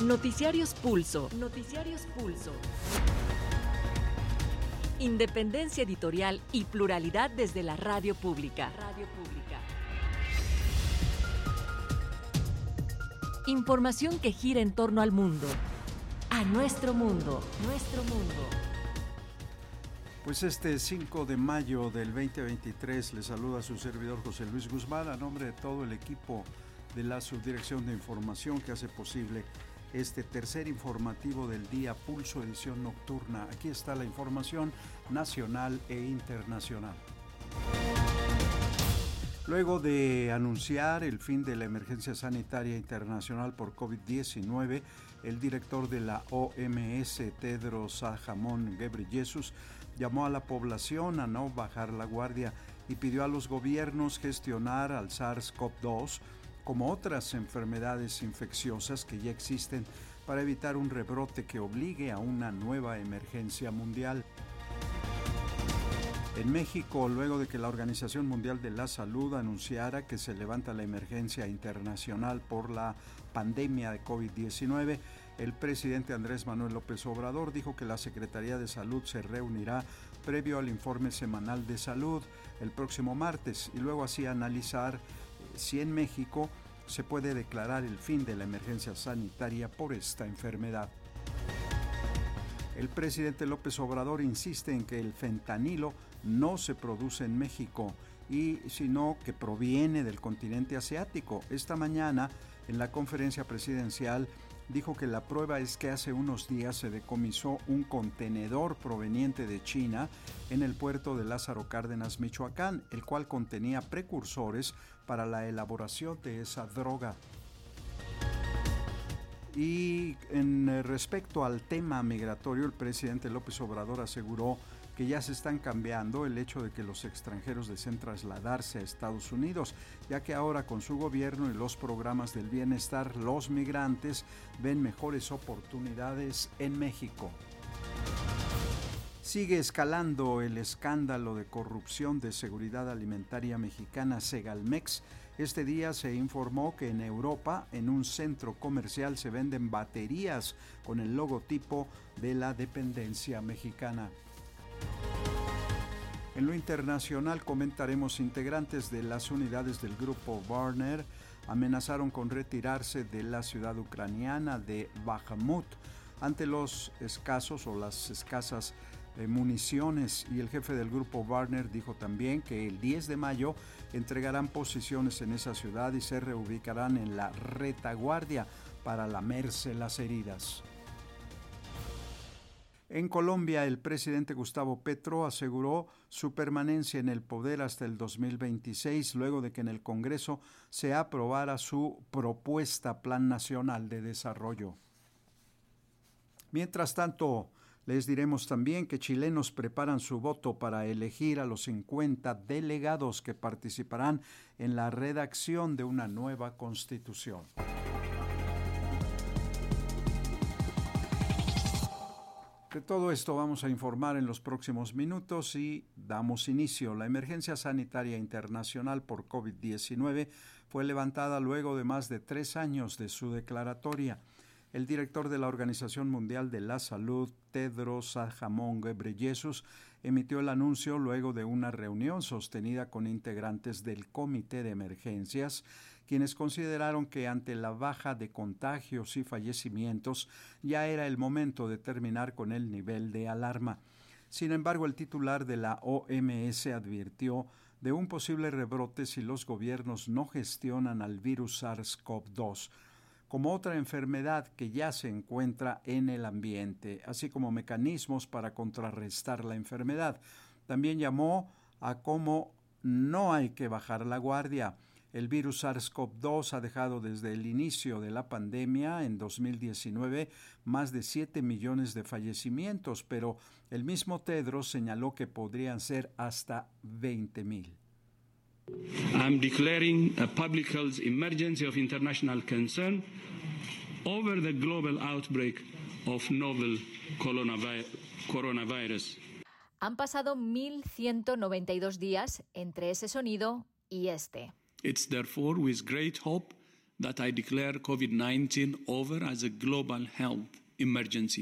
Noticiarios Pulso. Noticiarios Pulso. Independencia editorial y pluralidad desde la radio pública. Radio pública. Información que gira en torno al mundo. A nuestro mundo. Nuestro mundo. Pues este 5 de mayo del 2023 le saluda a su servidor José Luis Guzmán a nombre de todo el equipo de la Subdirección de Información que hace posible este tercer informativo del día Pulso Edición Nocturna. Aquí está la información nacional e internacional. Luego de anunciar el fin de la emergencia sanitaria internacional por COVID-19, el director de la OMS, Tedros Adhanom Ghebreyesus, llamó a la población a no bajar la guardia y pidió a los gobiernos gestionar al SARS-CoV-2 como otras enfermedades infecciosas que ya existen para evitar un rebrote que obligue a una nueva emergencia mundial. En México, luego de que la Organización Mundial de la Salud anunciara que se levanta la emergencia internacional por la pandemia de COVID-19, el presidente Andrés Manuel López Obrador dijo que la Secretaría de Salud se reunirá previo al informe semanal de salud el próximo martes y luego así analizar si en México se puede declarar el fin de la emergencia sanitaria por esta enfermedad. El presidente López Obrador insiste en que el fentanilo no se produce en México y sino que proviene del continente asiático. Esta mañana en la conferencia presidencial dijo que la prueba es que hace unos días se decomisó un contenedor proveniente de China en el puerto de Lázaro Cárdenas, Michoacán, el cual contenía precursores para la elaboración de esa droga. Y en respecto al tema migratorio, el presidente López Obrador aseguró que ya se están cambiando el hecho de que los extranjeros deseen trasladarse a Estados Unidos, ya que ahora con su gobierno y los programas del bienestar, los migrantes ven mejores oportunidades en México. Sigue escalando el escándalo de corrupción de seguridad alimentaria mexicana Segalmex. Este día se informó que en Europa, en un centro comercial, se venden baterías con el logotipo de la dependencia mexicana. En lo internacional comentaremos integrantes de las unidades del grupo Warner amenazaron con retirarse de la ciudad ucraniana de Bakhmut ante los escasos o las escasas eh, municiones y el jefe del grupo Warner dijo también que el 10 de mayo entregarán posiciones en esa ciudad y se reubicarán en la retaguardia para lamerse las heridas. En Colombia, el presidente Gustavo Petro aseguró su permanencia en el poder hasta el 2026, luego de que en el Congreso se aprobara su propuesta Plan Nacional de Desarrollo. Mientras tanto, les diremos también que chilenos preparan su voto para elegir a los 50 delegados que participarán en la redacción de una nueva constitución. De todo esto vamos a informar en los próximos minutos y damos inicio. La emergencia sanitaria internacional por COVID-19 fue levantada luego de más de tres años de su declaratoria. El director de la Organización Mundial de la Salud, Tedros Adhanom Ghebreyesus, emitió el anuncio luego de una reunión sostenida con integrantes del Comité de Emergencias, quienes consideraron que ante la baja de contagios y fallecimientos ya era el momento de terminar con el nivel de alarma. Sin embargo, el titular de la OMS advirtió de un posible rebrote si los gobiernos no gestionan al virus SARS-CoV-2 como otra enfermedad que ya se encuentra en el ambiente, así como mecanismos para contrarrestar la enfermedad. También llamó a cómo no hay que bajar la guardia. El virus SARS-CoV-2 ha dejado desde el inicio de la pandemia en 2019 más de 7 millones de fallecimientos, pero el mismo Tedros señaló que podrían ser hasta 20 mil. I'm declaring a public health emergency of international concern over the global outbreak of novel coronavirus. Han pasado 1.192 días entre ese sonido y este. It's therefore with great hope that I declare COVID-19 over as a global health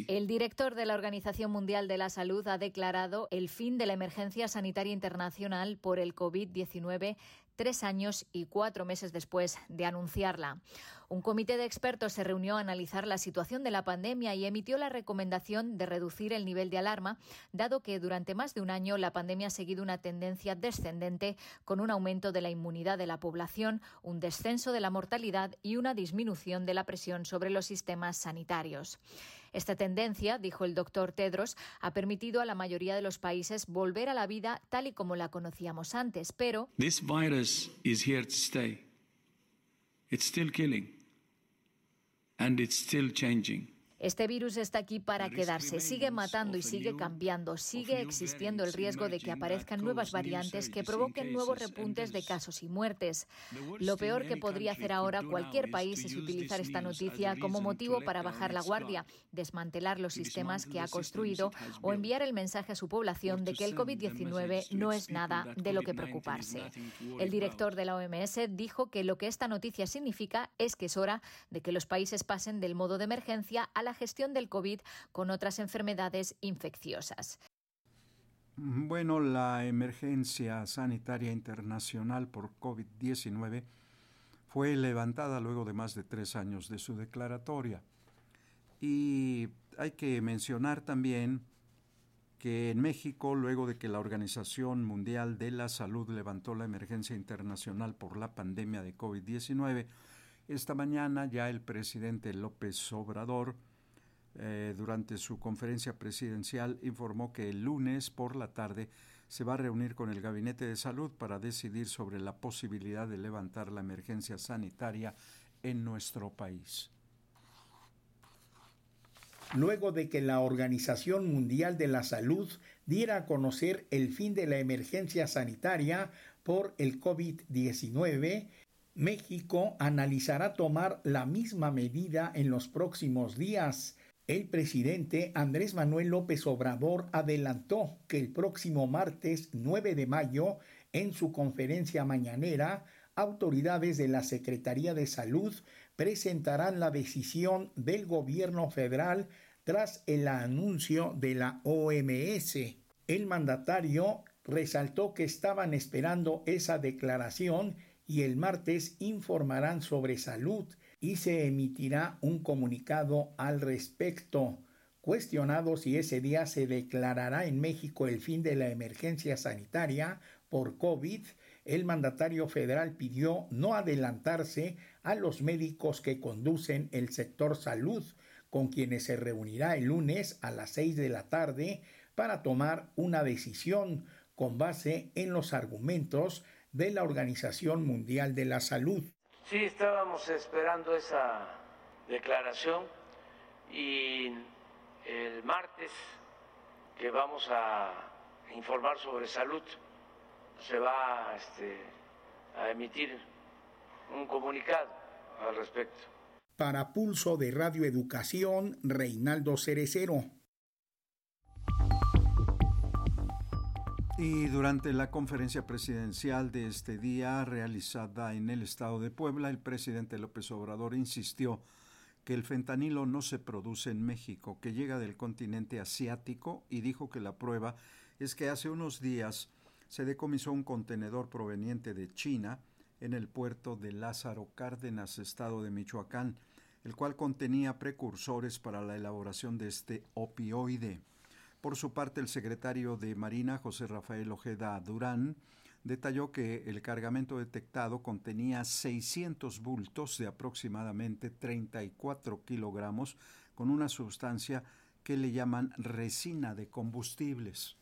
el director de la Organización Mundial de la Salud ha declarado el fin de la emergencia sanitaria internacional por el COVID-19 tres años y cuatro meses después de anunciarla. Un comité de expertos se reunió a analizar la situación de la pandemia y emitió la recomendación de reducir el nivel de alarma, dado que durante más de un año la pandemia ha seguido una tendencia descendente con un aumento de la inmunidad de la población, un descenso de la mortalidad y una disminución de la presión sobre los sistemas sanitarios. Esta tendencia, dijo el doctor Tedros, ha permitido a la mayoría de los países volver a la vida tal y como la conocíamos antes, pero This virus is here to stay. It's still killing and it's still changing. Este virus está aquí para quedarse, sigue matando y sigue cambiando, sigue existiendo el riesgo de que aparezcan nuevas variantes que provoquen nuevos repuntes de casos y muertes. Lo peor que podría hacer ahora cualquier país es utilizar esta noticia como motivo para bajar la guardia, desmantelar los sistemas que ha construido o enviar el mensaje a su población de que el COVID-19 no es nada de lo que preocuparse. El director de la OMS dijo que lo que esta noticia significa es que es hora de que los países pasen del modo de emergencia a la gestión del COVID con otras enfermedades infecciosas. Bueno, la emergencia sanitaria internacional por COVID-19 fue levantada luego de más de tres años de su declaratoria. Y hay que mencionar también que en México, luego de que la Organización Mundial de la Salud levantó la emergencia internacional por la pandemia de COVID-19, esta mañana ya el presidente López Obrador eh, durante su conferencia presidencial informó que el lunes por la tarde se va a reunir con el Gabinete de Salud para decidir sobre la posibilidad de levantar la emergencia sanitaria en nuestro país. Luego de que la Organización Mundial de la Salud diera a conocer el fin de la emergencia sanitaria por el COVID-19, México analizará tomar la misma medida en los próximos días. El presidente Andrés Manuel López Obrador adelantó que el próximo martes 9 de mayo, en su conferencia mañanera, autoridades de la Secretaría de Salud presentarán la decisión del gobierno federal tras el anuncio de la OMS. El mandatario resaltó que estaban esperando esa declaración y el martes informarán sobre salud y se emitirá un comunicado al respecto. Cuestionado si ese día se declarará en México el fin de la emergencia sanitaria por COVID, el mandatario federal pidió no adelantarse a los médicos que conducen el sector salud, con quienes se reunirá el lunes a las seis de la tarde para tomar una decisión con base en los argumentos de la Organización Mundial de la Salud. Sí, estábamos esperando esa declaración y el martes que vamos a informar sobre salud se va este, a emitir un comunicado al respecto. Para Pulso de Radio Educación, Reinaldo Cerecero. Y durante la conferencia presidencial de este día realizada en el estado de Puebla, el presidente López Obrador insistió que el fentanilo no se produce en México, que llega del continente asiático y dijo que la prueba es que hace unos días se decomisó un contenedor proveniente de China en el puerto de Lázaro Cárdenas, estado de Michoacán, el cual contenía precursores para la elaboración de este opioide. Por su parte, el secretario de Marina, José Rafael Ojeda Durán, detalló que el cargamento detectado contenía 600 bultos de aproximadamente 34 kilogramos con una sustancia que le llaman resina de combustibles.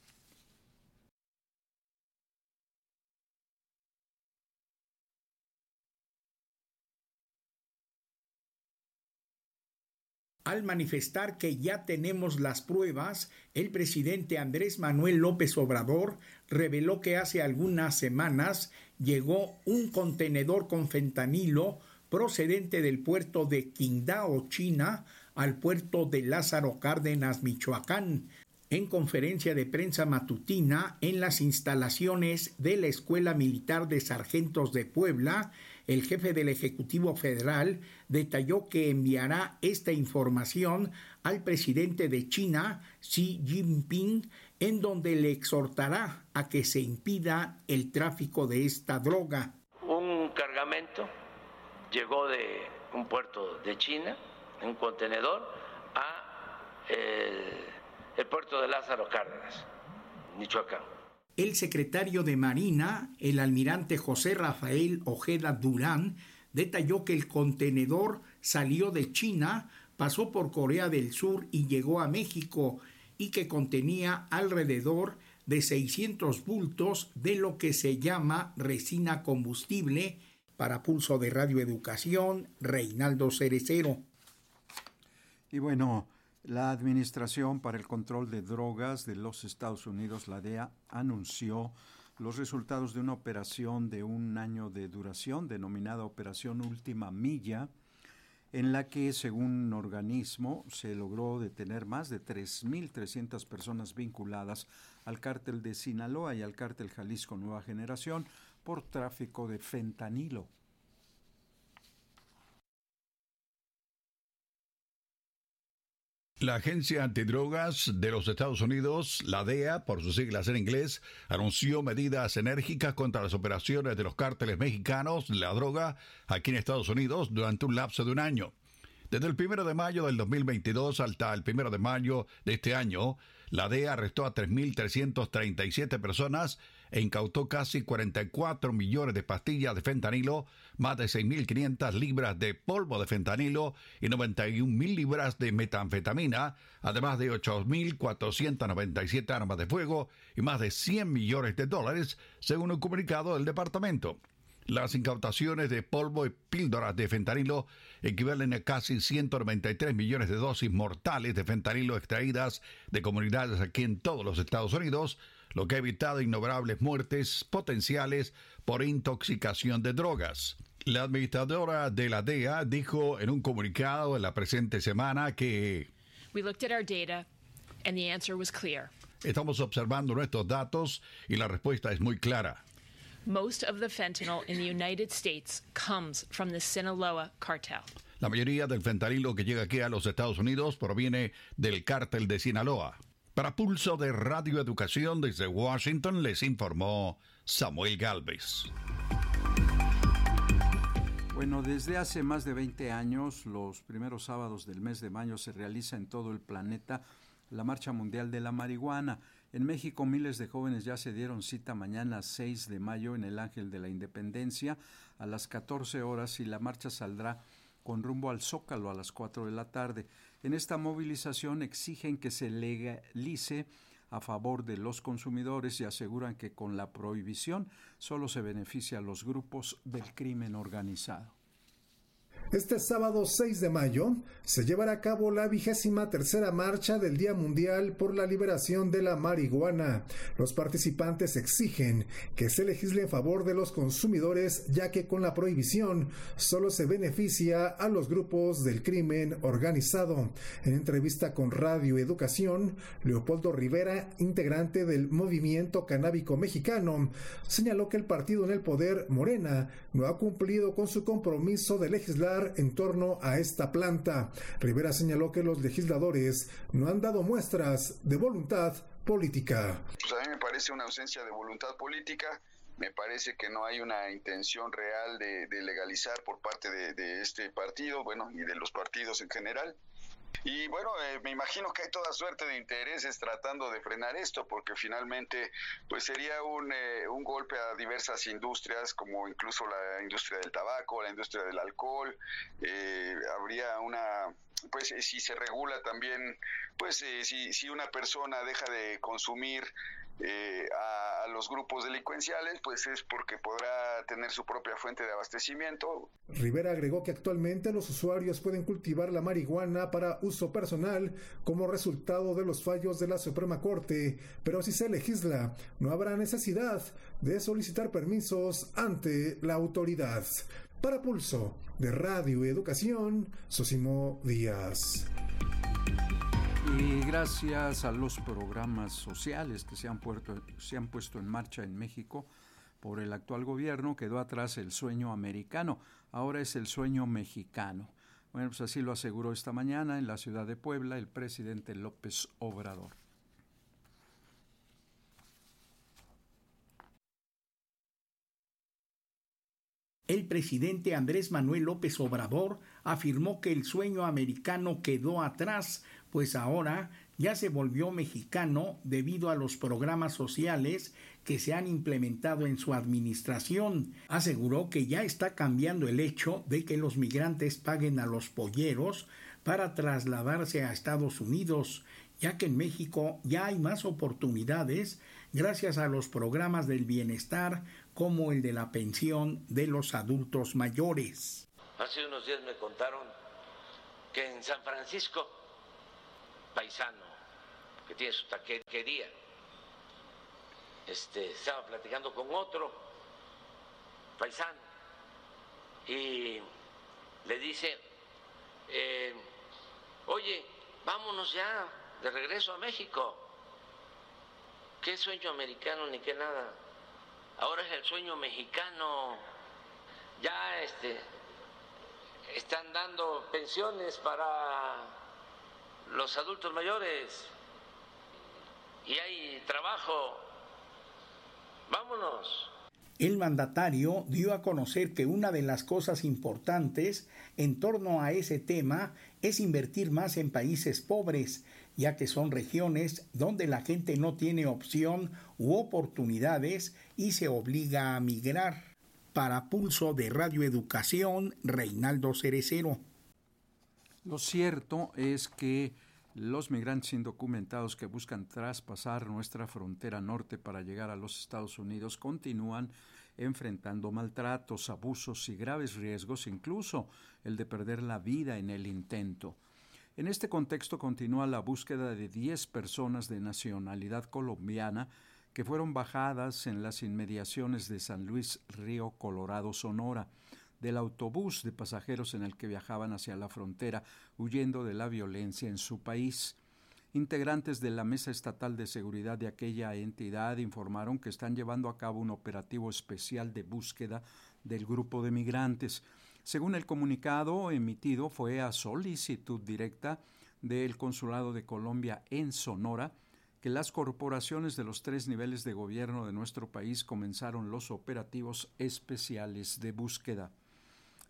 Al manifestar que ya tenemos las pruebas, el presidente Andrés Manuel López Obrador reveló que hace algunas semanas llegó un contenedor con fentanilo procedente del puerto de Qingdao, China, al puerto de Lázaro Cárdenas, Michoacán. En conferencia de prensa matutina en las instalaciones de la Escuela Militar de Sargentos de Puebla, el jefe del Ejecutivo Federal detalló que enviará esta información al presidente de China, Xi Jinping, en donde le exhortará a que se impida el tráfico de esta droga. Un cargamento llegó de un puerto de China, un contenedor, a el, puerto de Lázaro Cárdenas, Michoacán. El secretario de Marina, el almirante José Rafael Ojeda Durán, detalló que el contenedor salió de China, pasó por Corea del Sur y llegó a México y que contenía alrededor de 600 bultos de lo que se llama resina combustible para pulso de radioeducación, Reinaldo Cerecero. Y bueno, la Administración para el Control de Drogas de los Estados Unidos, la DEA, anunció los resultados de una operación de un año de duración denominada Operación Última Milla, en la que, según un organismo, se logró detener más de 3.300 personas vinculadas al cártel de Sinaloa y al cártel Jalisco Nueva Generación por tráfico de fentanilo. La Agencia Antidrogas de los Estados Unidos, la DEA, por sus siglas en inglés, anunció medidas enérgicas contra las operaciones de los cárteles mexicanos de la droga aquí en Estados Unidos durante un lapso de un año. Desde el 1 de mayo del 2022 hasta el 1 de mayo de este año, la DEA arrestó a 3.337 personas e incautó casi 44 millones de pastillas de fentanilo, más de 6.500 libras de polvo de fentanilo y 91.000 libras de metanfetamina, además de 8.497 armas de fuego y más de 100 millones de dólares, según un comunicado del departamento. Las incautaciones de polvo y píldoras de fentanilo equivalen a casi 193 millones de dosis mortales de fentanilo extraídas de comunidades aquí en todos los Estados Unidos, lo que ha evitado innumerables muertes potenciales por intoxicación de drogas. La administradora de la DEA dijo en un comunicado en la presente semana que Estamos observando nuestros datos y la respuesta es muy clara. Most of the fentanyl in the United States comes from the Sinaloa cartel. La mayoría del fentanilo que llega aquí a los Estados Unidos proviene del cártel de Sinaloa. Para Pulso de Radio Educación desde Washington les informó Samuel Galvez. Bueno, desde hace más de 20 años, los primeros sábados del mes de mayo se realiza en todo el planeta la Marcha Mundial de la Marihuana. En México, miles de jóvenes ya se dieron cita mañana 6 de mayo en el Ángel de la Independencia a las 14 horas y la marcha saldrá con rumbo al Zócalo a las 4 de la tarde. En esta movilización exigen que se legalice a favor de los consumidores y aseguran que con la prohibición solo se beneficia a los grupos del crimen organizado. Este sábado 6 de mayo se llevará a cabo la vigésima tercera marcha del Día Mundial por la Liberación de la Marihuana. Los participantes exigen que se legisle en favor de los consumidores ya que con la prohibición solo se beneficia a los grupos del crimen organizado. En entrevista con Radio Educación, Leopoldo Rivera, integrante del movimiento canábico mexicano, señaló que el partido en el poder, Morena, no ha cumplido con su compromiso de legislar en torno a esta planta. Rivera señaló que los legisladores no han dado muestras de voluntad política. Pues a mí me parece una ausencia de voluntad política. Me parece que no hay una intención real de, legalizar por parte de, de este partido, bueno, y de los partidos en general. Y bueno, eh, me imagino que hay toda suerte de intereses tratando de frenar esto, porque finalmente pues sería un, eh, un golpe a diversas industrias, como incluso la industria del tabaco, la industria del alcohol. Eh, habría una pues si se regula también, pues si, si una persona deja de consumir eh, a, los grupos delincuenciales, pues es porque podrá tener su propia fuente de abastecimiento. Rivera agregó que actualmente los usuarios pueden cultivar la marihuana para uso personal como resultado de los fallos de la Suprema Corte, pero si se legisla, no habrá necesidad de solicitar permisos ante la autoridad. Para Pulso de Radio y Educación, Sosimo Díaz. Y gracias a los programas sociales que se han, se han puesto en marcha en México por el actual gobierno, quedó atrás el sueño americano, ahora es el sueño mexicano. Bueno, pues así lo aseguró esta mañana en la ciudad de Puebla el presidente López Obrador. El presidente Andrés Manuel López Obrador afirmó que el sueño americano quedó atrás, pues ahora ya se volvió mexicano debido a los programas sociales que se han implementado en su administración. Aseguró que ya está cambiando el hecho de que los migrantes paguen a los polleros para trasladarse a Estados Unidos, ya que en México ya hay más oportunidades gracias a los programas del bienestar como el de la pensión de los adultos mayores. Hace unos días me contaron que en San Francisco, paisano, que tiene su taquería, este, estaba platicando con otro paisano y le dice, eh, oye, vámonos ya de regreso a México. ¿Qué sueño americano ni qué nada? ahora es el sueño mexicano. Ya este, están dando pensiones para los adultos mayores y hay trabajo. Vámonos. El mandatario dio a conocer que una de las cosas importantes en torno a ese tema es invertir más en países pobres, ya que son regiones donde la gente no tiene opción u oportunidades y se obliga a migrar. Para Pulso de Radio Educación, Reinaldo Cerecero. Lo cierto es que los migrantes indocumentados que buscan traspasar nuestra frontera norte para llegar a los Estados Unidos continúan enfrentando maltratos, abusos y graves riesgos, incluso el de perder la vida en el intento. En este contexto continúa la búsqueda de 10 personas de nacionalidad colombiana que fueron bajadas en las inmediaciones de San Luis Río Colorado, Sonora, del autobús de pasajeros en el que viajaban hacia la frontera, huyendo de la violencia en su país. Integrantes de la Mesa Estatal de Seguridad de aquella entidad informaron que están llevando a cabo un operativo especial de búsqueda del grupo de migrantes. Según el comunicado emitido, fue a solicitud directa del Consulado de Colombia en Sonora, que las corporaciones de los tres niveles de gobierno de nuestro país comenzaron los operativos especiales de búsqueda.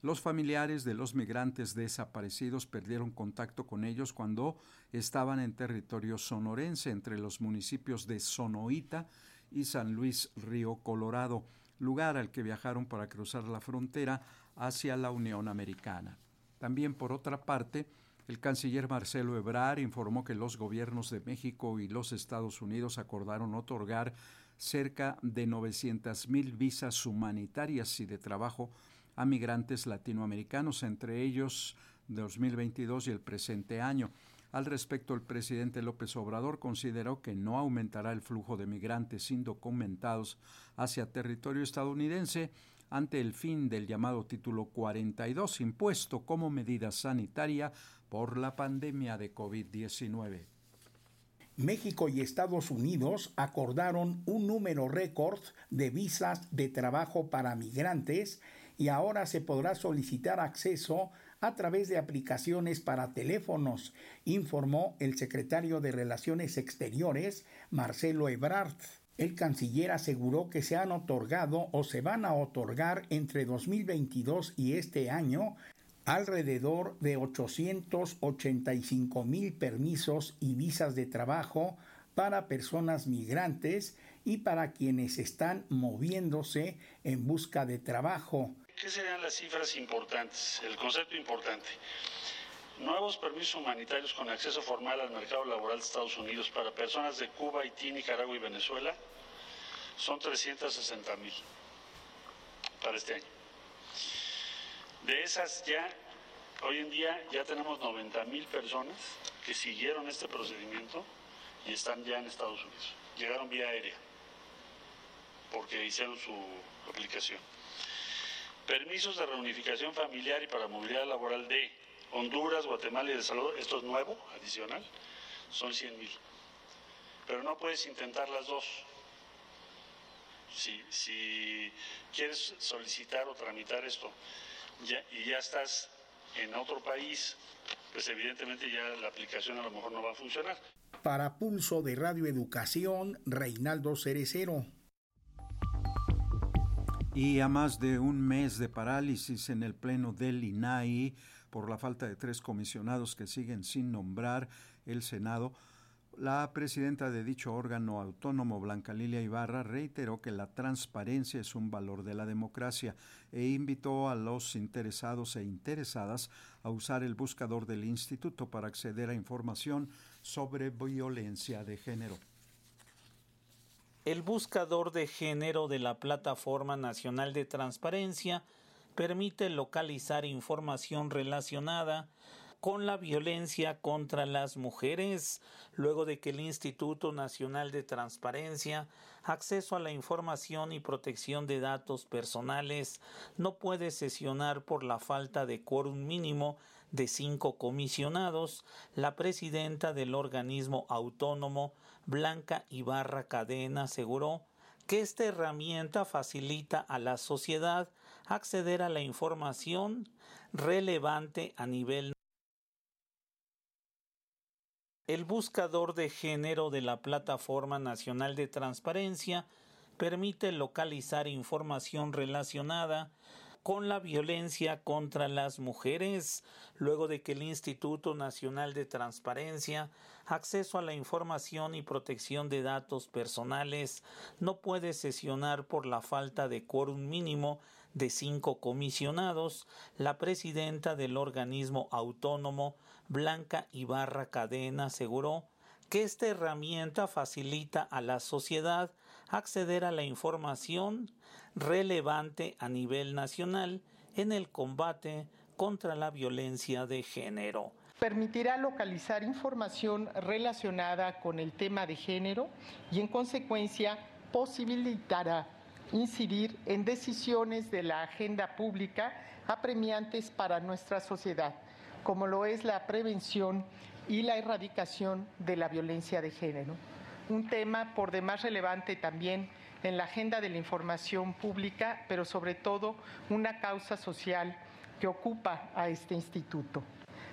Los familiares de los migrantes desaparecidos perdieron contacto con ellos cuando estaban en territorio sonorense entre los municipios de Sonoita y San Luis Río Colorado, lugar al que viajaron para cruzar la frontera hacia la Unión Americana. También, por otra parte, el canciller Marcelo Ebrard informó que los gobiernos de México y los Estados Unidos acordaron otorgar cerca de 900 mil visas humanitarias y de trabajo a migrantes latinoamericanos, entre ellos 2022 y el presente año. Al respecto, el presidente López Obrador consideró que no aumentará el flujo de migrantes indocumentados hacia territorio estadounidense ante el fin del llamado título 42 impuesto como medida sanitaria por la pandemia de COVID-19. México y Estados Unidos acordaron un número récord de visas de trabajo para migrantes y ahora se podrá solicitar acceso a través de aplicaciones para teléfonos, informó el secretario de Relaciones Exteriores, Marcelo Ebrard. El canciller aseguró que se han otorgado o se van a otorgar entre 2022 y este año alrededor de 885 mil permisos y visas de trabajo para personas migrantes y para quienes están moviéndose en busca de trabajo. ¿Qué serían las cifras importantes? El concepto importante. Nuevos permisos humanitarios con acceso formal al mercado laboral de Estados Unidos para personas de Cuba, Haití, Nicaragua y Venezuela son 360 mil para este año. De esas ya, hoy en día ya tenemos 90 mil personas que siguieron este procedimiento y están ya en Estados Unidos. Llegaron vía aérea porque hicieron su aplicación. Permisos de reunificación familiar y para movilidad laboral de Honduras, Guatemala y El Salvador, esto es nuevo, adicional, son 100 mil. Pero no puedes intentar las dos. Si, si quieres solicitar o tramitar esto y ya estás en otro país, pues evidentemente ya la aplicación a lo mejor no va a funcionar. Para Pulso de Radio Educación, Reinaldo Cerecero. Y a más de un mes de parálisis en el pleno del INAI por la falta de tres comisionados que siguen sin nombrar el Senado, la presidenta de dicho órgano autónomo, Blanca Lilia Ibarra, reiteró que la transparencia es un valor de la democracia e invitó a los interesados e interesadas a usar el buscador del instituto para acceder a información sobre violencia de género. El buscador de género de la Plataforma Nacional de Transparencia permite localizar información relacionada con la violencia contra las mujeres, luego de que el Instituto Nacional de Transparencia, Acceso a la Información y Protección de Datos Personales no puede sesionar por la falta de quórum mínimo de cinco comisionados, la presidenta del organismo autónomo, Blanca Ibarra Cadena, aseguró que esta herramienta facilita a la sociedad acceder a la información relevante a nivel el buscador de género de la Plataforma Nacional de Transparencia permite localizar información relacionada con la violencia contra las mujeres, luego de que el Instituto Nacional de Transparencia, Acceso a la Información y Protección de Datos Personales no puede sesionar por la falta de quórum mínimo de cinco comisionados, la presidenta del organismo autónomo Blanca Ibarra Cadena aseguró que esta herramienta facilita a la sociedad acceder a la información relevante a nivel nacional en el combate contra la violencia de género. Permitirá localizar información relacionada con el tema de género y en consecuencia posibilitará incidir en decisiones de la agenda pública apremiantes para nuestra sociedad como lo es la prevención y la erradicación de la violencia de género. Un tema por demás relevante también en la agenda de la información pública, pero sobre todo una causa social que ocupa a este instituto.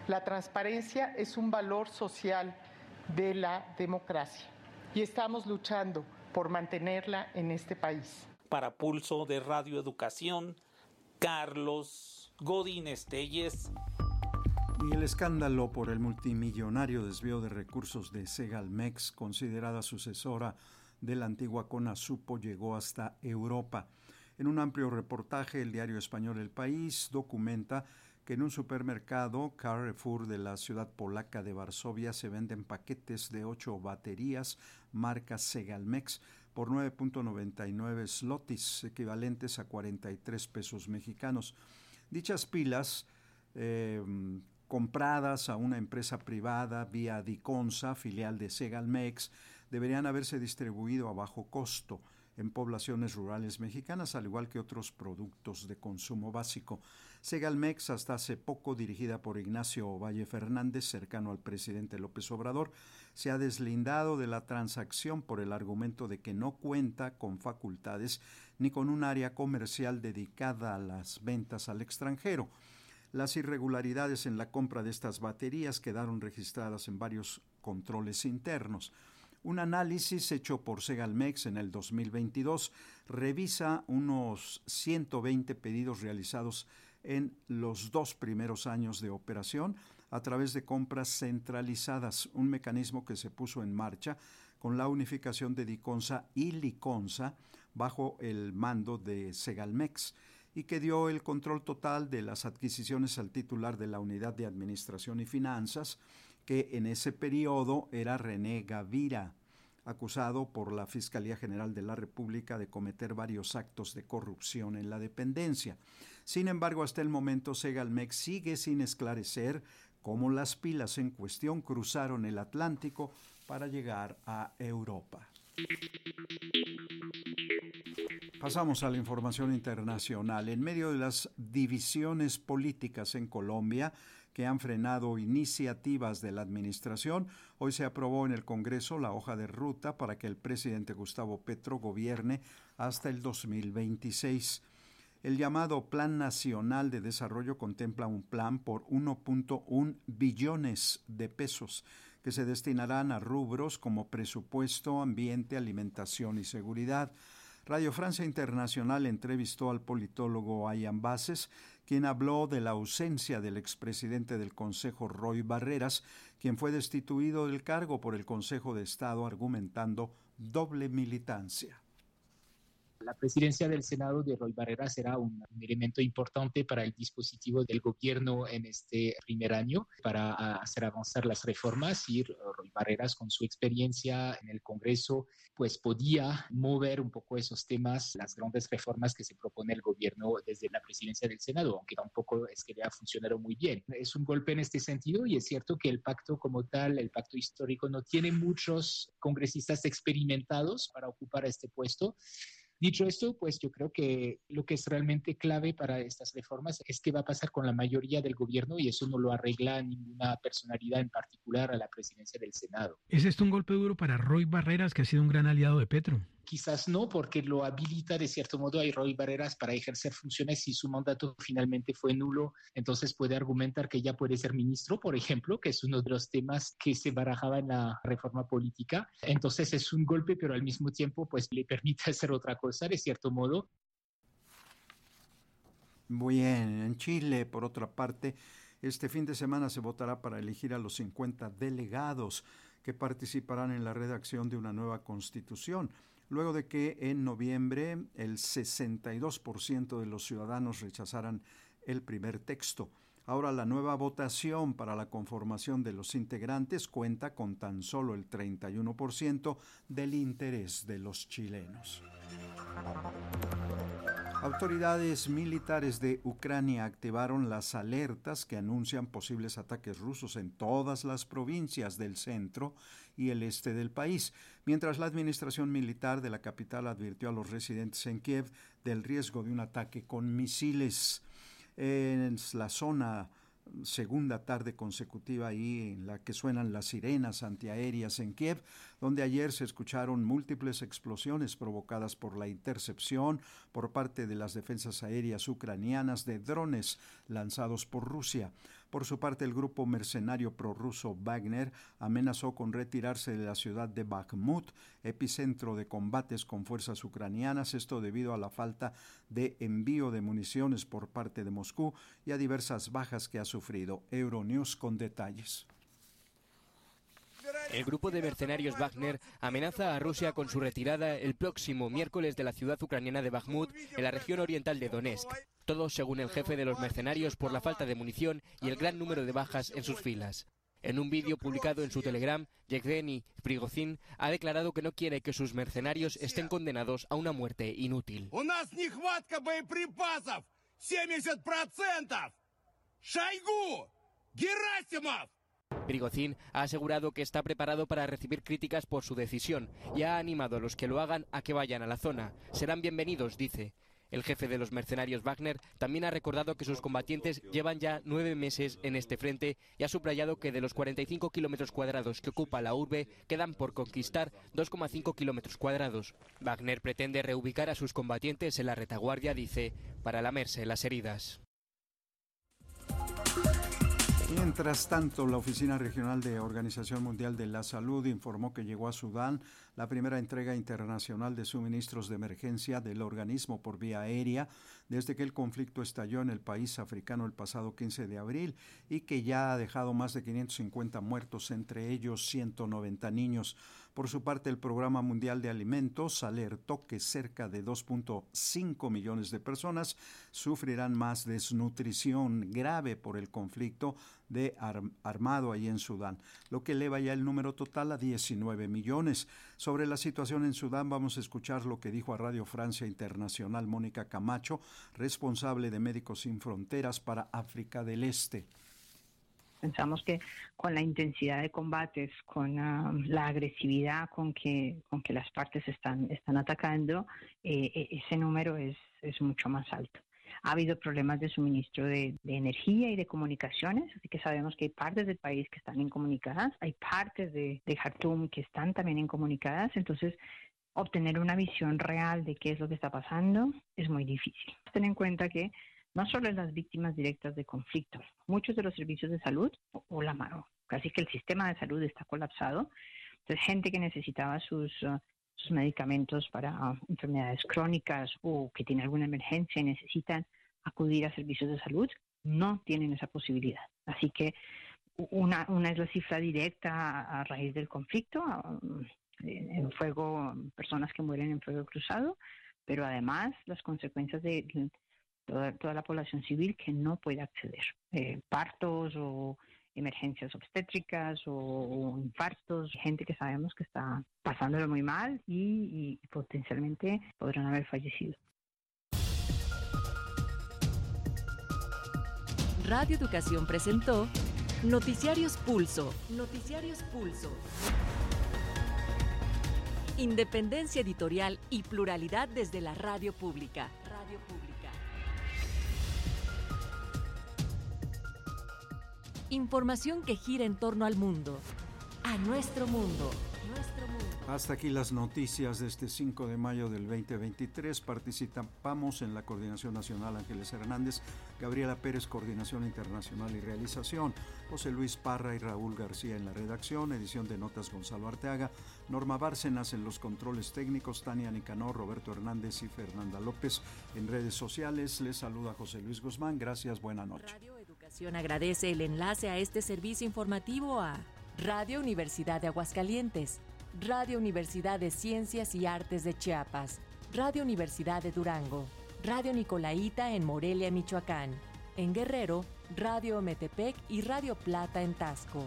La transparencia es un valor social de la democracia y estamos luchando por mantenerla en este país. Para Pulso de Radio Educación, Carlos Godín Estelles. Y el escándalo por el multimillonario desvío de recursos de Segalmex, considerada sucesora de la antigua Conasupo, llegó hasta Europa. En un amplio reportaje, el diario español El País documenta que en un supermercado Carrefour de la ciudad polaca de Varsovia se venden paquetes de ocho baterías marca Segalmex por 9.99 slotis, equivalentes a 43 pesos mexicanos. Dichas pilas eh, compradas a una empresa privada vía Diconsa, filial de Segalmex, deberían haberse distribuido a bajo costo en poblaciones rurales mexicanas, al igual que otros productos de consumo básico. Segalmex, hasta hace poco dirigida por Ignacio Valle Fernández, cercano al presidente López Obrador, se ha deslindado de la transacción por el argumento de que no cuenta con facultades ni con un área comercial dedicada a las ventas al extranjero. Las irregularidades en la compra de estas baterías quedaron registradas en varios controles internos. Un análisis hecho por Segalmex en el 2022 revisa unos 120 pedidos realizados en los dos primeros años de operación a través de compras centralizadas, un mecanismo que se puso en marcha con la unificación de Diconsa y Liconsa bajo el mando de Segalmex y que dio el control total de las adquisiciones al titular de la Unidad de Administración y Finanzas, que en ese periodo era René Gavira, acusado por la Fiscalía General de la República de cometer varios actos de corrupción en la dependencia. Sin embargo, hasta el momento Segalmex sigue sin esclarecer cómo las pilas en cuestión cruzaron el Atlántico para llegar a Europa. Pasamos a la información internacional. En medio de las divisiones políticas en Colombia, que han frenado iniciativas de la Administración, hoy se aprobó en el Congreso la hoja de ruta para que el presidente Gustavo Petro gobierne hasta el 2026. El llamado Plan Nacional de Desarrollo contempla un plan por 1.1 billones de pesos que se destinarán a rubros como presupuesto, ambiente, alimentación y seguridad. Radio Francia Internacional entrevistó al politólogo Ayan Bases, quien habló de la ausencia del expresidente del Consejo Roy Barreras, quien fue destituido del cargo por el Consejo de Estado argumentando doble militancia. La presidencia del Senado de Roy Barrera será un, elemento importante para el dispositivo del gobierno en este primer año para hacer avanzar las reformas y Roy Barreras con su experiencia en el Congreso pues podía mover un poco esos temas, las grandes reformas que se propone el gobierno desde la presidencia del Senado, aunque tampoco es que le ha funcionado muy bien. Es un golpe en este sentido y es cierto que el pacto como tal, el pacto histórico, no tiene muchos congresistas experimentados para ocupar este puesto. Dicho esto, pues yo creo que lo que es realmente clave para estas reformas es qué va a pasar con la mayoría del gobierno y eso no lo arregla ninguna personalidad en particular a la presidencia del Senado. ¿Es esto un golpe duro para Roy Barreras, que ha sido un gran aliado de Petro? Quizás no, porque lo habilita de cierto modo a Roy Barreras para ejercer funciones si su mandato finalmente fue nulo. Entonces puede argumentar que ya puede ser ministro, por ejemplo, que es uno de los temas que se barajaba en la reforma política. Entonces es un golpe, pero al mismo tiempo pues le permite hacer otra cosa de cierto modo. Bien, en Chile, por otra parte, este fin de semana se votará para elegir a los 50 delegados que participarán en la redacción de una nueva constitución luego de que en noviembre el 62% de los ciudadanos rechazaran el primer texto. Ahora la nueva votación para la conformación de los integrantes cuenta con tan solo el 31% del interés de los chilenos. Autoridades militares de Ucrania activaron las alertas que anuncian posibles ataques rusos en todas las provincias del centro y el este del país, mientras la administración militar de la capital advirtió a los residentes en Kiev del riesgo de un ataque con misiles. En la zona segunda tarde consecutiva ahí en la que suenan las sirenas antiaéreas en Kiev, donde ayer se escucharon múltiples explosiones provocadas por la intercepción por parte de las defensas aéreas ucranianas de drones lanzados por Rusia. Por su parte, el grupo mercenario prorruso Wagner amenazó con retirarse de la ciudad de Bakhmut, epicentro de combates con fuerzas ucranianas, esto debido a la falta de envío de municiones por parte de Moscú y a diversas bajas que ha sufrido. Euronews con detalles. El grupo de mercenarios Wagner amenaza a Rusia con su retirada el próximo miércoles de la ciudad ucraniana de Bakhmut, en la región oriental de Donetsk. Todo según el jefe de los mercenarios por la falta de munición y el gran número de bajas en sus filas. En un vídeo publicado en su Telegram, Yevgeny Prigozhin ha declarado que no quiere que sus mercenarios estén condenados a una muerte inútil. Prigozhin ha asegurado que está preparado para recibir críticas por su decisión y ha animado a los que lo hagan a que vayan a la zona. Serán bienvenidos, dice. El jefe de los mercenarios Wagner también ha recordado que sus combatientes llevan ya nueve meses en este frente y ha subrayado que de los 45 kilómetros cuadrados que ocupa la urbe quedan por conquistar 2,5 kilómetros cuadrados. Wagner pretende reubicar a sus combatientes en la retaguardia, dice, para lamerse las heridas. Mientras tanto, la Oficina Regional de Organización Mundial de la Salud informó que llegó a Sudán la primera entrega internacional de suministros de emergencia del organismo por vía aérea desde que el conflicto estalló en el país africano el pasado 15 de abril y que ya ha dejado más de 550 muertos, entre ellos 190 niños. Por su parte, el Programa Mundial de Alimentos alertó que cerca de 2.5 millones de personas sufrirán más desnutrición grave por el conflicto de armado ahí en Sudán, lo que eleva ya el número total a 19 millones. Sobre la situación en Sudán vamos a escuchar lo que dijo a Radio Francia Internacional Mónica Camacho, responsable de Médicos Sin Fronteras para África del Este. Pensamos que con la intensidad de combates, con ah, la agresividad con que, con que las partes están, están atacando, eh, e, ese número es, es mucho más alto. Ha habido problemas de suministro de, energía y de comunicaciones, así que sabemos que hay partes del país que están incomunicadas, hay partes de, de Khartoum que están también incomunicadas, entonces obtener una visión real de qué es lo que está pasando es muy difícil. Ten en cuenta que no solo las víctimas directas de conflicto, muchos de los servicios de salud o, la mano, casi que el sistema de salud está colapsado. Entonces, gente que necesitaba sus, uh, sus medicamentos para uh, enfermedades crónicas o que tiene alguna emergencia y necesitan acudir a servicios de salud, no tienen esa posibilidad. Así que una, una es la cifra directa a, raíz del conflicto, um, en fuego, personas que mueren en fuego cruzado, pero además las consecuencias de toda, toda la población civil que no puede acceder. Eh, partos o emergencias obstétricas o, infartos, gente que sabemos que está pasándolo muy mal y, y potencialmente podrán haber fallecido. Radio Educación presentó Noticiarios Pulso. Noticiarios Pulso. Independencia editorial y pluralidad desde la radio pública. Radio pública. Información que gira en torno al mundo. A nuestro mundo. Hasta aquí las noticias de este 5 de mayo del 2023. Participamos en la Coordinación Nacional Ángeles Hernández, Gabriela Pérez, Coordinación Internacional y Realización, José Luis Parra y Raúl García en la redacción, edición de notas Gonzalo Arteaga, Norma Bárcenas en los controles técnicos, Tania Nicanor, Roberto Hernández y Fernanda López en redes sociales. Les saluda José Luis Guzmán. Gracias, buena noche. Agradece el enlace a este servicio informativo a Radio Universidad de Aguascalientes Radio Universidad de Ciencias y Artes de Chiapas, Radio Universidad de Durango, Radio Nicolaita en Morelia, Michoacán, en Guerrero, Radio Metepec y Radio Plata en Tasco,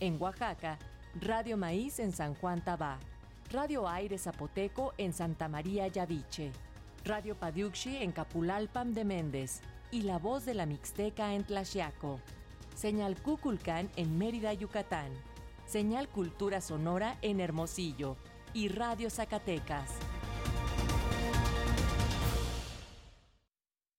en Oaxaca, Radio Maíz en San Juan Tabá, Radio Aire Zapoteco en Santa María Yaviche, Radio Padiuxi en Capulalpam de Méndez y La Voz de la Mixteca en Tlaxiaco, Señal Cuculcán en Mérida, Yucatán. Señal Cultura Sonora en Hermosillo y Radio Zacatecas.